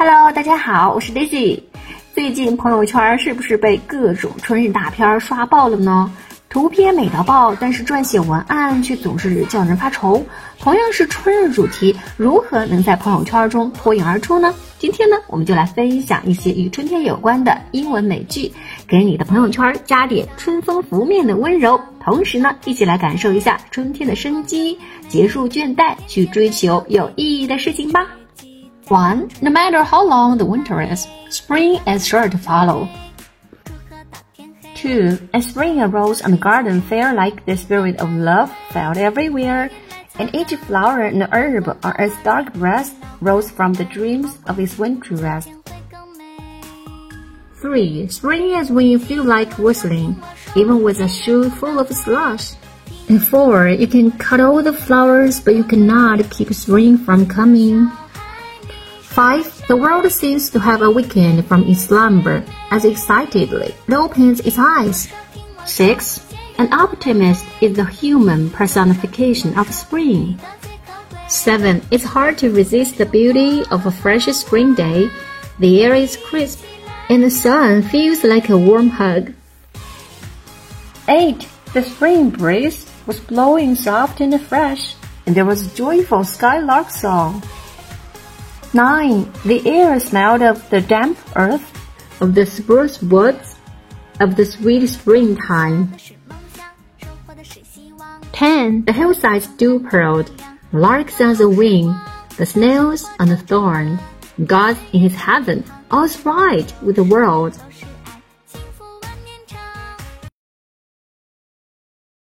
Hello，大家好，我是 Daisy。最近朋友圈是不是被各种春日大片刷爆了呢？图片美到爆，但是撰写文案却总是叫人发愁。同样是春日主题，如何能在朋友圈中脱颖而出呢？今天呢，我们就来分享一些与春天有关的英文美剧，给你的朋友圈加点春风拂面的温柔。同时呢，一起来感受一下春天的生机，结束倦怠，去追求有意义的事情吧。One, no matter how long the winter is, spring is sure to follow. Two, as spring arose on the garden fair like the spirit of love felt everywhere, and each flower and herb are as dark breast rose from the dreams of its wintry rest. 3. Spring is when you feel like whistling, even with a shoe full of slush. And 4. You can cut all the flowers, but you cannot keep spring from coming. 5. The world seems to have awakened from its slumber as excitedly it opens its eyes. 6. An optimist is the human personification of spring. 7. It's hard to resist the beauty of a fresh spring day. The air is crisp and the sun feels like a warm hug. 8. The spring breeze was blowing soft and fresh, and there was a joyful skylark song. 9. The air smelled of the damp earth, of the spruce woods, of the sweet springtime. 10. The hillsides dew pearled, larks on the wing, the snails on the thorn. God in his heaven, all's right with the world.